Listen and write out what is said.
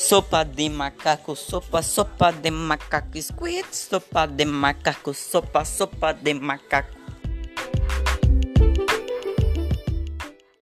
Sopa de macaco, sopa, sopa de macaco, squid, sopa de macaco, sopa, sopa de macaco.